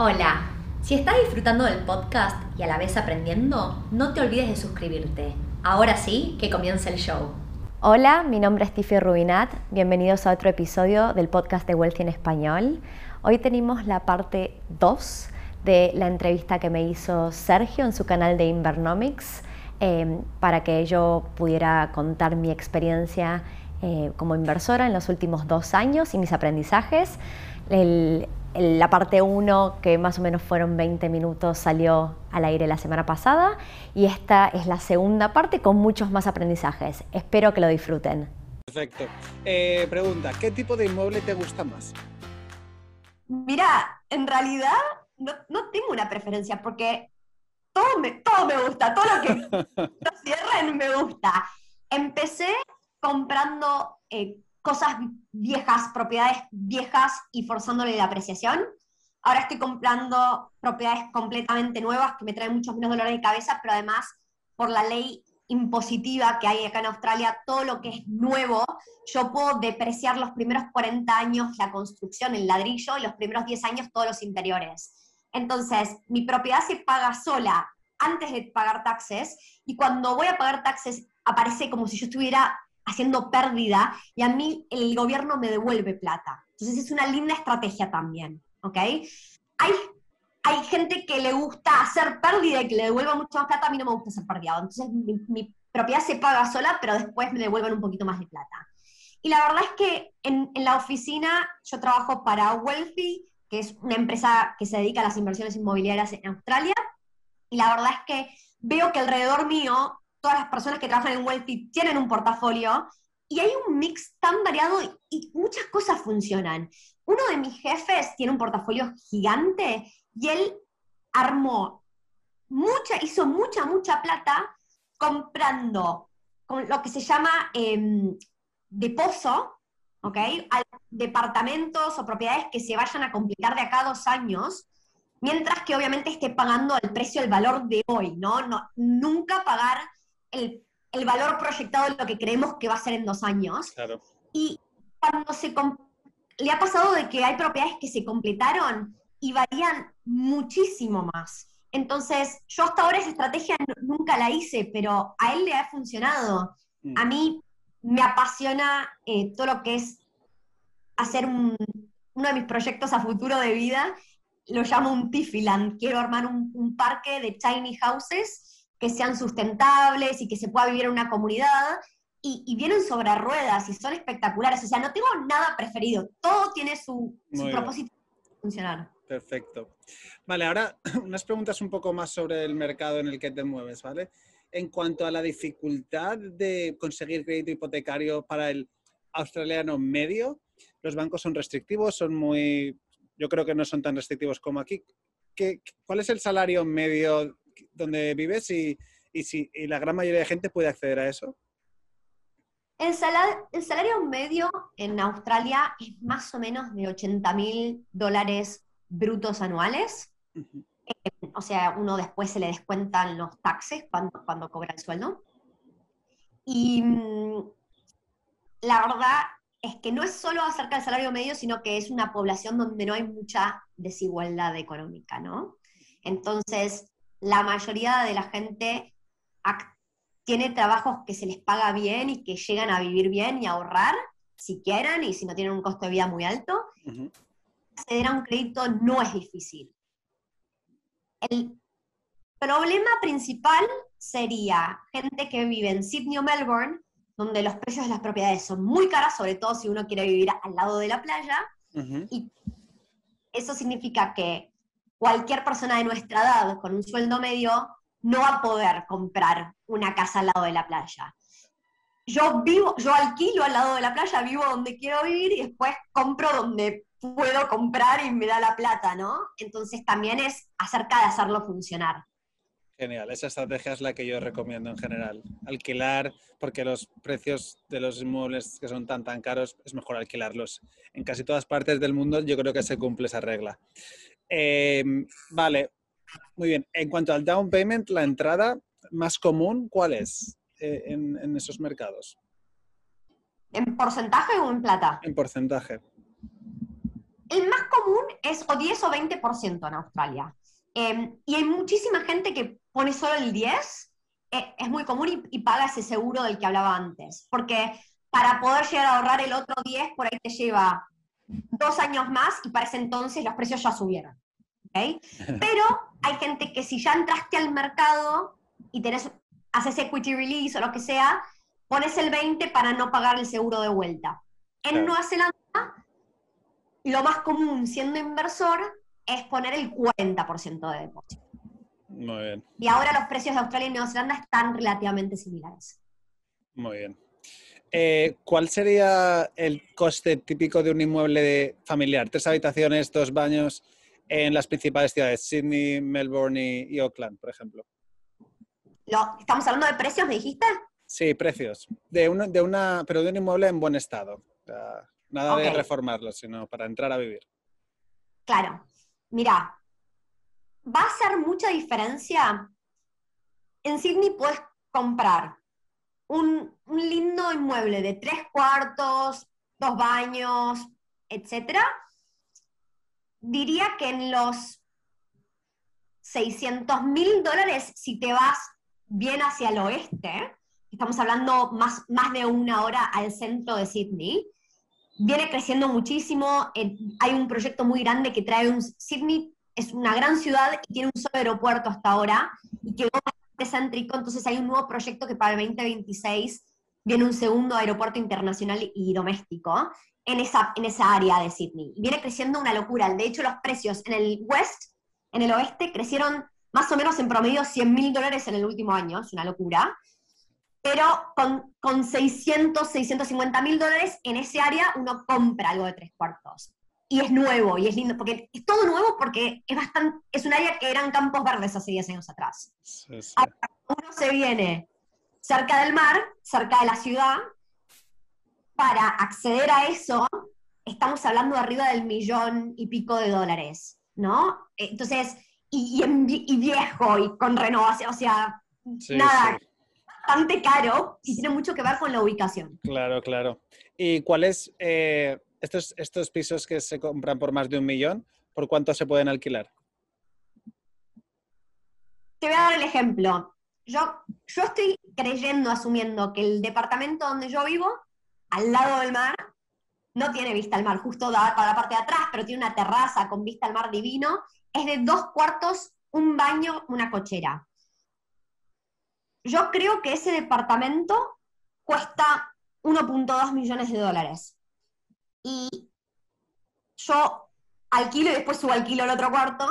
Hola, si estás disfrutando del podcast y a la vez aprendiendo, no te olvides de suscribirte. Ahora sí, que comience el show. Hola, mi nombre es Tiffy Rubinat. Bienvenidos a otro episodio del podcast de Wealthy en Español. Hoy tenemos la parte 2 de la entrevista que me hizo Sergio en su canal de Invernomics eh, para que yo pudiera contar mi experiencia eh, como inversora en los últimos dos años y mis aprendizajes. La parte 1, que más o menos fueron 20 minutos, salió al aire la semana pasada y esta es la segunda parte con muchos más aprendizajes. Espero que lo disfruten. Perfecto. Eh, pregunta, ¿qué tipo de inmueble te gusta más? Mira, en realidad no, no tengo una preferencia porque todo me, todo me gusta, todo lo que lo cierren me gusta. Empecé comprando eh, cosas viejas, propiedades viejas y forzándole la apreciación. Ahora estoy comprando propiedades completamente nuevas que me traen muchos menos dolores de cabeza, pero además por la ley impositiva que hay acá en Australia, todo lo que es nuevo, yo puedo depreciar los primeros 40 años la construcción, el ladrillo, y los primeros 10 años todos los interiores. Entonces, mi propiedad se paga sola antes de pagar taxes, y cuando voy a pagar taxes aparece como si yo estuviera haciendo pérdida y a mí el gobierno me devuelve plata. Entonces es una linda estrategia también, ¿ok? Hay, hay gente que le gusta hacer pérdida y que le devuelva mucho más plata, a mí no me gusta hacer pérdida. Entonces mi, propiedad se paga sola, pero después me devuelven un poquito más de plata. Y la verdad es que en, en la oficina yo trabajo para Wealthy, que es una empresa que se dedica a las inversiones inmobiliarias en Australia, y la verdad es que veo que alrededor mío todas las personas que trabajan en Wealthy tienen un portafolio y hay un mix tan variado y, muchas cosas funcionan. Uno de mis jefes tiene un portafolio gigante y él armó mucha, hizo mucha, mucha plata comprando con lo que se llama eh, de pozo, ¿ok? departamentos o propiedades que se vayan a complicar de acá a dos años, mientras que obviamente esté pagando al precio el valor de hoy, ¿no? no nunca pagar el, valor proyectado de lo que creemos que va a ser en dos años. Y cuando se le ha pasado de que hay propiedades que se completaron y varían muchísimo más. Entonces, yo hasta ahora esa estrategia nunca la hice, pero a él le ha funcionado. Mm. A mí me apasiona eh, todo lo que es hacer uno de mis proyectos a futuro de vida, lo llamo un Tifiland. Quiero armar un, un parque de tiny houses que sean sustentables y que se pueda vivir en una comunidad. Y, vienen sobre ruedas y son espectaculares. O sea, no tengo nada preferido. Todo tiene su, propósito de funcionar. Perfecto. Vale, ahora unas preguntas un poco más sobre el mercado en el que te mueves, ¿vale? En cuanto a la dificultad de conseguir crédito hipotecario para el australiano medio, los bancos son restrictivos, son muy, yo creo que no son tan restrictivos como aquí. ¿Qué, ¿Cuál es el salario medio donde vives y, si la gran mayoría de gente puede acceder a eso? El salario, el salario medio en Australia es más o menos de 80 mil dólares brutos anuales. Eh, o sea, uno después se le descuentan los taxes cuando, cuando cobra el sueldo. Y mm, la verdad es que no es solo acerca del salario medio, sino que es una población donde no hay mucha desigualdad económica, ¿no? Entonces, la mayoría de la gente tiene trabajos que se les paga bien y que llegan a vivir bien y a ahorrar, si quieren, y si no tienen un costo de vida muy alto. Acceder a un crédito no es difícil. El problema principal sería gente que vive en Sydney o Melbourne, donde los precios de las propiedades son muy caras, sobre todo si uno quiere vivir al lado de la playa, y eso significa que cualquier persona de nuestra edad con un sueldo medio no va a poder comprar una casa al lado de la playa. Yo vivo, yo alquilo al lado de la playa, vivo donde quiero vivir y después compro donde puedo comprar y me da la plata, ¿no? Entonces también es acerca de hacerlo funcionar. Genial, esa estrategia es la que yo recomiendo en general. Alquilar, porque los precios de los inmuebles que son tan tan caros, es mejor alquilarlos. En casi todas partes del mundo yo creo que se cumple esa regla. Em, vale, muy bien. En cuanto al down payment, la entrada más común, ¿cuál es eh, en, esos mercados? ¿En porcentaje o en plata? En porcentaje. El más común es o 10 o 20% en Australia. Em, y hay muchísima gente que pone solo el 10, eh, es muy común y, y, paga ese seguro del que hablaba antes. Porque para poder llegar a ahorrar el otro 10, por ahí te lleva dos años más y para ese entonces los precios ya subieron. ¿okay? Pero hay gente que si ya entraste al mercado y tenés, haces equity release o lo que sea, pones el 20 para no pagar el seguro de vuelta. En. Nueva Zelanda, lo más común siendo inversor es poner el 40% de depósito. Muy bien, Y ahora los precios de Australia y Nueva Zelanda están relativamente similares. muy bien. Eh, ¿Cuál sería el coste típico de un inmueble de- familiar? Tres habitaciones, dos baños en las principales ciudades, Sydney, Melbourne y, Auckland, por ejemplo. Lo- ¿Estamos hablando de precios, me dijiste? Sí, precios. De una, de una, pero de un inmueble en buen estado. Nada de reformarlo, sino para entrar a vivir. Claro, mira, va a hacer mucha diferencia. En Sydney puedes comprar un, un lindo inmueble de tres cuartos, dos baños, etcétera. Diría que en los 600 mil dólares si te vas bien hacia el oeste, estamos hablando más, más de una hora al centro de Sydney, viene creciendo muchísimo. hay un proyecto muy grande que trae un. Sydney es una gran ciudad y tiene un solo aeropuerto hasta ahora y bastante céntrico. Entonces hay un nuevo proyecto que para el 2026 viene un segundo aeropuerto internacional y doméstico en esa, en esa área de Sydney. Viene creciendo una locura. De hecho, los precios en el west, en el oeste, crecieron más o menos en promedio 100 mil dólares en el último año. Es una locura pero con, con 600, 650 mil dólares en ese área uno compra algo de tres cuartos. Y es nuevo, y es lindo, porque es todo nuevo porque es, bastante, es un área que eran campos verdes hace 10 años atrás. Sí, sí. Uno se viene cerca del mar, cerca de la ciudad, para acceder a eso, estamos hablando de arriba del millón y pico de dólares, ¿no? Entonces, y, y viejo, y con renovación, o sea, Sí, nada, bastante caro y tiene mucho que ver con la ubicación. Claro, claro. ¿Y cuáles eh, estos, estos pisos que se compran por más de un millón, por cuánto se pueden alquilar? Te voy a dar el ejemplo. Yo, yo estoy creyendo, asumiendo que el departamento donde yo vivo, al lado del mar, no tiene vista al mar, justo da para la parte de atrás, pero tiene una terraza con vista al mar divino, es de dos cuartos, un baño, una cochera. Yo creo que ese departamento cuesta 1.2 millones de dólares. Y yo alquilo y después subalquilo el otro cuarto.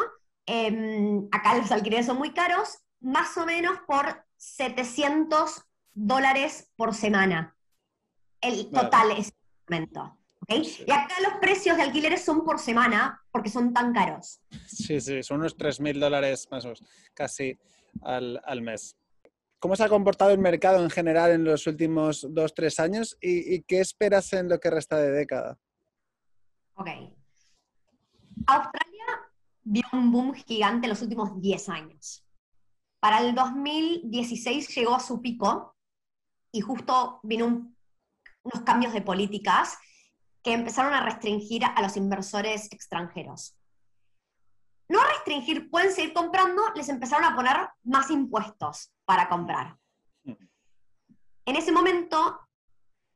Em, acá los alquileres son muy caros, más o menos por 700 dólares por semana. El Vale. total es momento. Y acá los precios de alquileres son por semana porque son tan caros. Sí, sí, son unos 3.000 dólares más o menos, casi al, al mes. ¿Cómo se ha comportado el mercado en general en los últimos dos, tres años y, y qué esperas en lo que resta de década? Ok. Australia vio un boom gigante en los últimos 10 años. Para el 2016 llegó a su pico y justo vino un- unos cambios de políticas que empezaron a restringir a los inversores extranjeros. No restringir, pueden seguir comprando, les empezaron a poner más impuestos para comprar. En ese momento,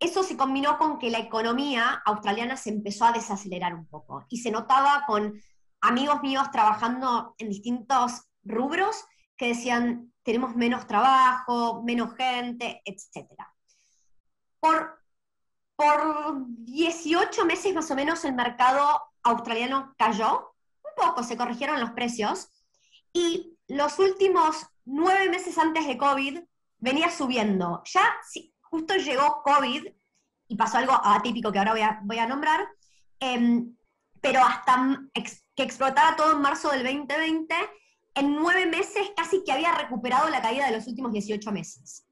eso se combinó con que la economía australiana se empezó a desacelerar un poco y se notaba con amigos míos trabajando en distintos rubros que decían, tenemos menos trabajo, menos gente, etc. Por, por 18 meses más o menos el mercado australiano cayó, un poco se corrigieron los precios y los últimos nueve meses antes de COVID venía subiendo. Ya justo llegó COVID y pasó algo atípico que ahora voy a, voy a nombrar, em, pero hasta que explotara todo en marzo del 2020, en nueve meses casi que había recuperado la caída de los últimos 18 meses.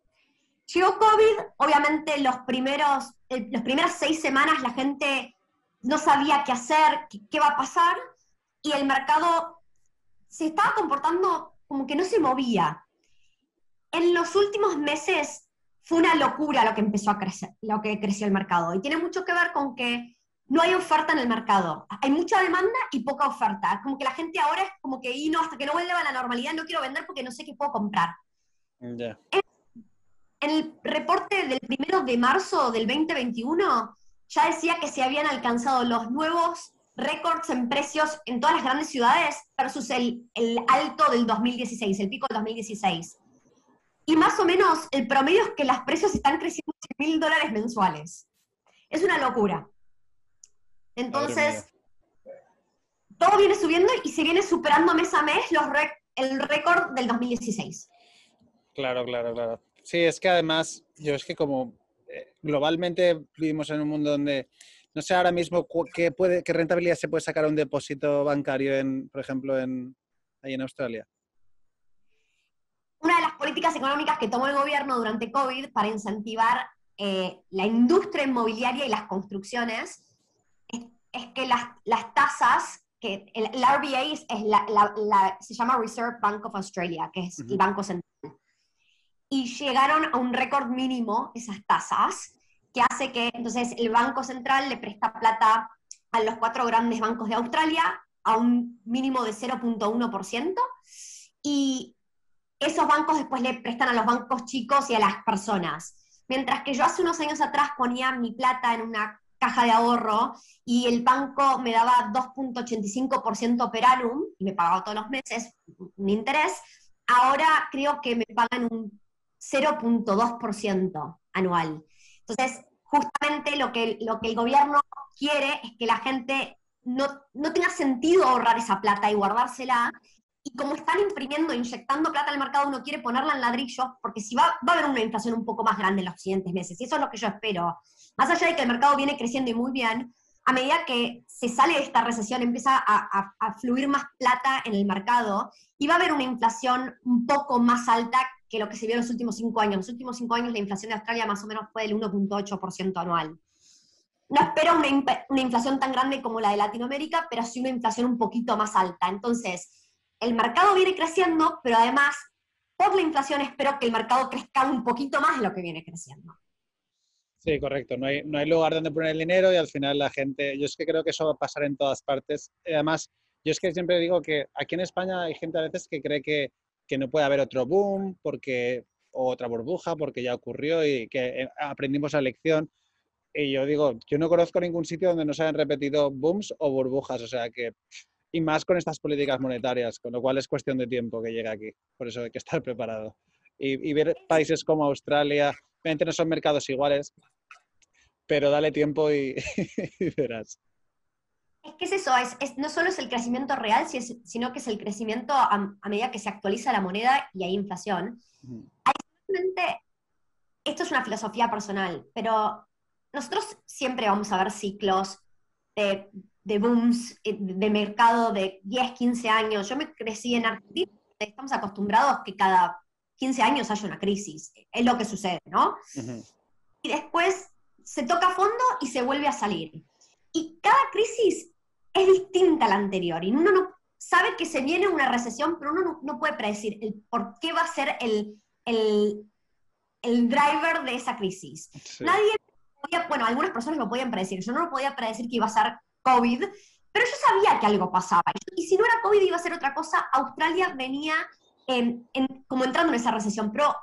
Llegó COVID, obviamente los primeros, las primeras seis semanas la gente no sabía qué hacer, qué, qué va a pasar, y el mercado se estaba comportando como que no se movía. En los últimos meses fue una locura lo que empezó a crecer, lo que creció el mercado. Y tiene mucho que ver con que no hay oferta en el mercado. Hay mucha demanda y poca oferta. Como que la gente ahora es como que, y no, hasta que no vuelva a la normalidad no quiero vender porque no sé qué puedo comprar. En, el reporte del primero de marzo del 2021 ya decía que se habían alcanzado los nuevos récords en precios en todas las grandes ciudades versus el, el alto del 2016, el pico del 2016. Y más o menos el promedio es que los precios están creciendo 100 mil dólares mensuales. Es una locura. Entonces, todo viene subiendo y se viene superando mes a mes los el récord del 2016. Claro, claro, claro. Sí, es que además, yo es que como eh, globalmente vivimos en un mundo donde no sé ahora mismo qué, puede, qué rentabilidad se puede sacar a un depósito bancario, en, por ejemplo, en, ahí en Australia. Políticas económicas que tomó el gobierno durante COVID para incentivar eh, la industria inmobiliaria y las construcciones es, que las, las, tasas, que el, RBA es, la, se llama Reserve Bank of Australia, que es el Banco Central. Y llegaron a un récord mínimo esas tasas, que hace que entonces el Banco Central le presta plata a los cuatro grandes bancos de Australia a un mínimo de 0.1%, y esos bancos después le prestan a los bancos chicos y a las personas. Mientras que yo hace unos años atrás ponía mi plata en una caja de ahorro y el banco me daba 2.85% per annum y me pagaba todos los meses un interés, ahora creo que me pagan un 0.2% anual. Entonces, justamente lo que, lo que el gobierno quiere es que la gente no, no tenga sentido ahorrar esa plata y guardársela y como están imprimiendo, inyectando plata al mercado, uno quiere ponerla en ladrillos, porque si va, va a haber una inflación un poco más grande en los siguientes meses, y eso es lo que yo espero. Más allá de que el mercado viene creciendo y muy bien, a medida que se sale de esta recesión, empieza a, a, fluir más plata en el mercado, y va a haber una inflación un poco más alta que lo que se vio en los últimos cinco años. En los últimos cinco años la inflación de Australia más o menos fue del 1.8% anual. No espero una, una inflación tan grande como la de Latinoamérica, pero sí una inflación un poquito más alta. Entonces, el mercado viene creciendo, pero además, por la inflación espero que el mercado crezca un poquito más de lo que viene creciendo. Sí, correcto. No hay, no hay lugar donde poner el dinero y al final la gente, yo es que creo que eso va a pasar en todas partes. Además, yo es que siempre digo que aquí en España hay gente a veces que cree que, que no puede haber otro boom porque, o otra burbuja porque ya ocurrió y que eh, aprendimos la lección. Y yo digo, yo no conozco ningún sitio donde no se hayan repetido booms o burbujas, o sea que y más con estas políticas monetarias, con lo cual es cuestión de tiempo que llegue aquí. Por eso hay que estar preparado. Y, ver países como Australia, obviamente no son mercados iguales, pero dale tiempo y, verás. Es que es eso, es, no solo es el crecimiento real, sino que es el crecimiento a, medida que se actualiza la moneda y hay inflación. esto es una filosofía personal, pero nosotros siempre vamos a ver ciclos de de booms eh, de mercado de 10, 15 años. Yo me crecí en Argentina, estamos acostumbrados que cada 15 años haya una crisis. Es lo que sucede, ¿no? Y después se toca a fondo y se vuelve a salir. Y cada crisis es distinta a la anterior. Y uno no sabe que se viene una recesión, pero uno no, puede predecir el por qué va a ser el, el, el driver de esa crisis. Nadie podía, bueno, algunas personas lo podían predecir. Yo no lo podía predecir que iba a ser COVID, pero yo sabía que algo pasaba. Y si no era COVID iba a ser otra cosa, Australia venía como entrando en esa recesión, pero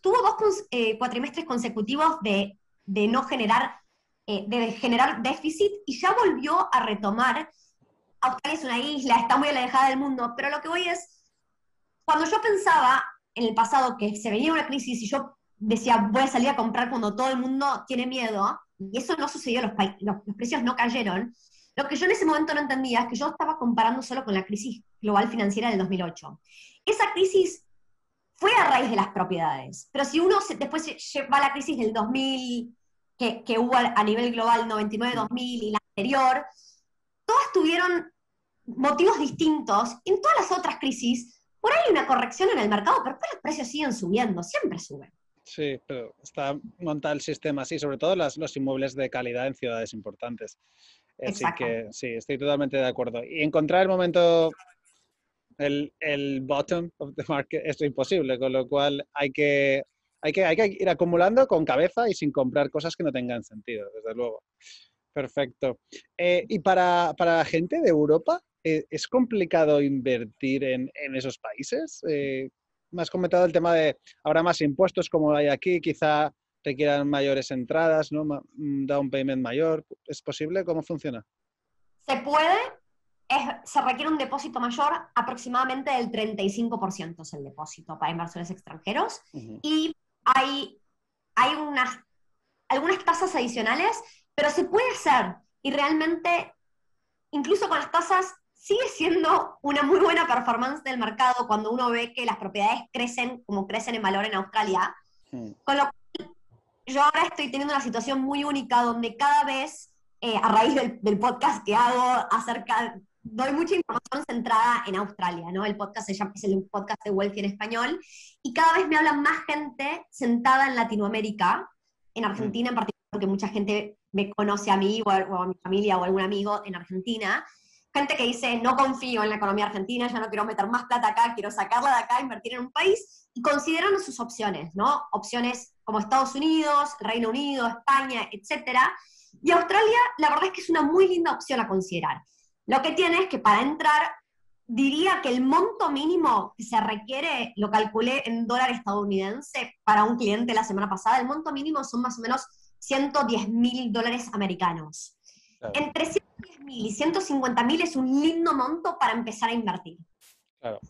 tuvo dos eh, cuatrimestres consecutivos de, no generar, eh, de generar déficit y ya volvió a retomar. Australia es una isla, está muy alejada del mundo, pero lo que voy es, cuando yo pensaba en el pasado que se venía una crisis y yo decía, voy a salir a comprar cuando todo el mundo tiene miedo, y eso no sucedió, los, los precios no cayeron, lo que yo en ese momento no entendía es que yo estaba comparando solo con la crisis global financiera del 2008. Esa crisis fue a raíz de las propiedades, pero si uno después va a la crisis del 2000, que, que hubo a nivel global 99-2000 y la anterior, todas tuvieron motivos distintos. En todas las otras crisis, por ahí hay una corrección en el mercado, pero después los precios siguen subiendo, siempre suben. Sí, pero está montado el sistema así, sobre todo los inmuebles de calidad en ciudades importantes. Así que sí, estoy totalmente de acuerdo. Y encontrar el momento, el, el bottom of the market es imposible, con lo cual hay que, hay, que, hay que ir acumulando con cabeza y sin comprar cosas que no tengan sentido, desde luego. Perfecto. Eh, y para, para la gente de Europa, eh, ¿es complicado invertir en, en esos países? Eh, me has comentado el tema de habrá más impuestos como hay aquí, quizá requieran mayores entradas, ¿no? Ma- un down payment mayor. ¿Es posible? ¿Cómo funciona? Se puede, es- se requiere un depósito mayor, aproximadamente del 35% es el depósito para inversores extranjeros. Ujú. y hay, hay unas, algunas tasas adicionales, pero se puede hacer. Y realmente, incluso con las tasas, sigue siendo una muy buena performance del mercado cuando uno ve que las propiedades crecen como crecen en valor en Australia. Mm, Con lo cual, yo ahora estoy teniendo una situación muy única donde cada vez, eh, a raíz del, del podcast que hago acerca, doy mucha información centrada en Australia, ¿no? El podcast se llama, es el podcast de Wealthy en español, y cada vez me habla más gente sentada en Latinoamérica, en Argentina en particular, porque mucha gente me conoce a mí o a, o a mi familia o a algún amigo en Argentina, gente que dice, no confío en la economía argentina, ya no quiero meter más plata acá, quiero sacarla de acá, invertir en un país, y consideran sus opciones, ¿no? Opciones como Estados Unidos, Reino Unido, España, etcétera. Y Australia, la verdad es que es una muy linda opción a considerar. Lo que tiene es que para entrar, diría que el monto mínimo que se requiere, lo calculé en dólar estadounidense para un cliente la semana pasada, el monto mínimo son más o menos 110 mil dólares americanos. Claro, Entre 110 mil y 150 mil es un lindo monto para empezar a invertir. claro.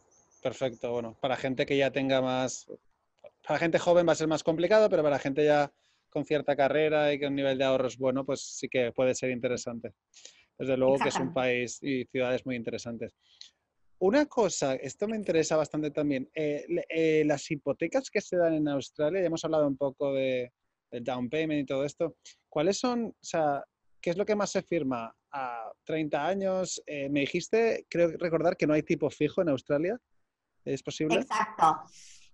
Perfecto. Bueno, para gente que ya tenga más... Para gente joven va a ser más complicado, pero para gente ya con cierta carrera y con un nivel de ahorros bueno, pues sí que puede ser interesante. Desde luego que es un país y ciudades muy interesantes. Una cosa, esto me interesa bastante también. eh, eh, las hipotecas que se dan en Australia, ya hemos hablado un poco de, del down payment y todo esto. ¿Cuáles son, o sea, qué es lo que más se firma? ¿A 30 años? Eh, me dijiste, creo recordar que no hay tipo fijo en Australia. ¿Es posible? Exacto.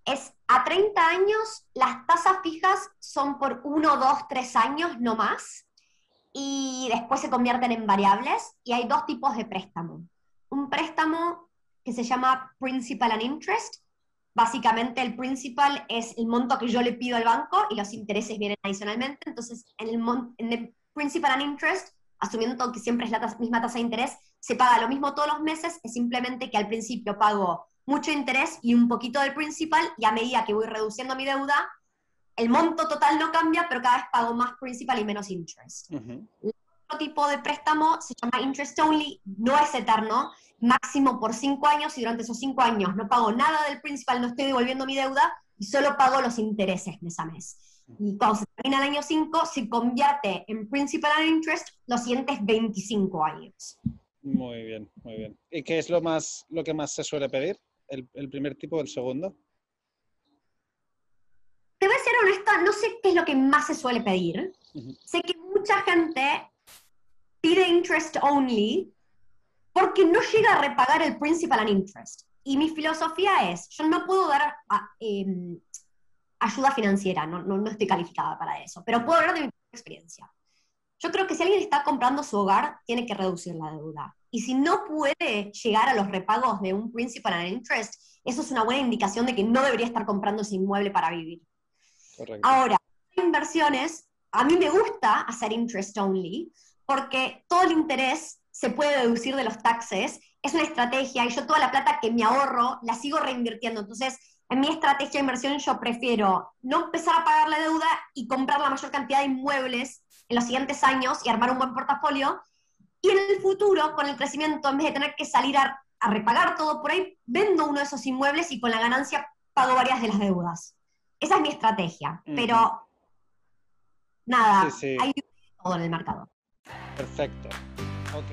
Es a 30 años, las tasas fijas son por 1, 2, 3 años, no más. Y después se convierten en variables. Y hay dos tipos de préstamo. Un préstamo que se llama Principal and Interest. Básicamente el principal es el monto que yo le pido al banco y los intereses vienen adicionalmente. Entonces, en el, en Principal and Interest, asumiendo que siempre es la misma tasa de interés, se paga lo mismo todos los meses, es simplemente que al principio pago mucho interés y un poquito del principal, y a medida que voy reduciendo mi deuda, el monto total no cambia, pero cada vez pago más principal y menos interest. Ujú. Otro tipo de préstamo se llama interest only, no es eterno, máximo por cinco años, y durante esos cinco años no pago nada del principal, no estoy devolviendo mi deuda, y solo pago los intereses mes a mes. Y cuando se termina el año 5, se convierte en principal and interest los siguientes 25 años. Muy bien, muy bien. ¿Y qué es lo más, lo que más se suele pedir? ¿El, el primer tipo o el segundo? Te voy a ser honesta, no sé qué es lo que más se suele pedir. Ujú. Sé que mucha gente pide interest only porque no llega a repagar el principal and interest. Y mi filosofía es, yo no puedo dar a- em, ayuda financiera, no, no, no estoy calificada para eso, pero puedo hablar de mi experiencia. Yo creo que si alguien está comprando su hogar, tiene que reducir la deuda. Y si no puede llegar a los repagos de un principal and interest, eso es una buena indicación de que no debería estar comprando ese inmueble para vivir. Correcto. Ahora, inversiones, a mí me gusta hacer interest only porque todo el interés se puede deducir de los taxes, es una estrategia y yo toda la plata que me ahorro la sigo reinvirtiendo. Entonces, en mi estrategia de inversión yo prefiero no empezar a pagar la deuda y comprar la mayor cantidad de inmuebles en los siguientes años y armar un buen portafolio. Y en el futuro, con el crecimiento, en vez de tener que salir a, a repagar todo por ahí, vendo uno de esos inmuebles y con la ganancia pago varias de las deudas. Esa es mi estrategia, Ujú. pero nada, Sí, sí. hay todo en el mercado. Perfecto. Ok.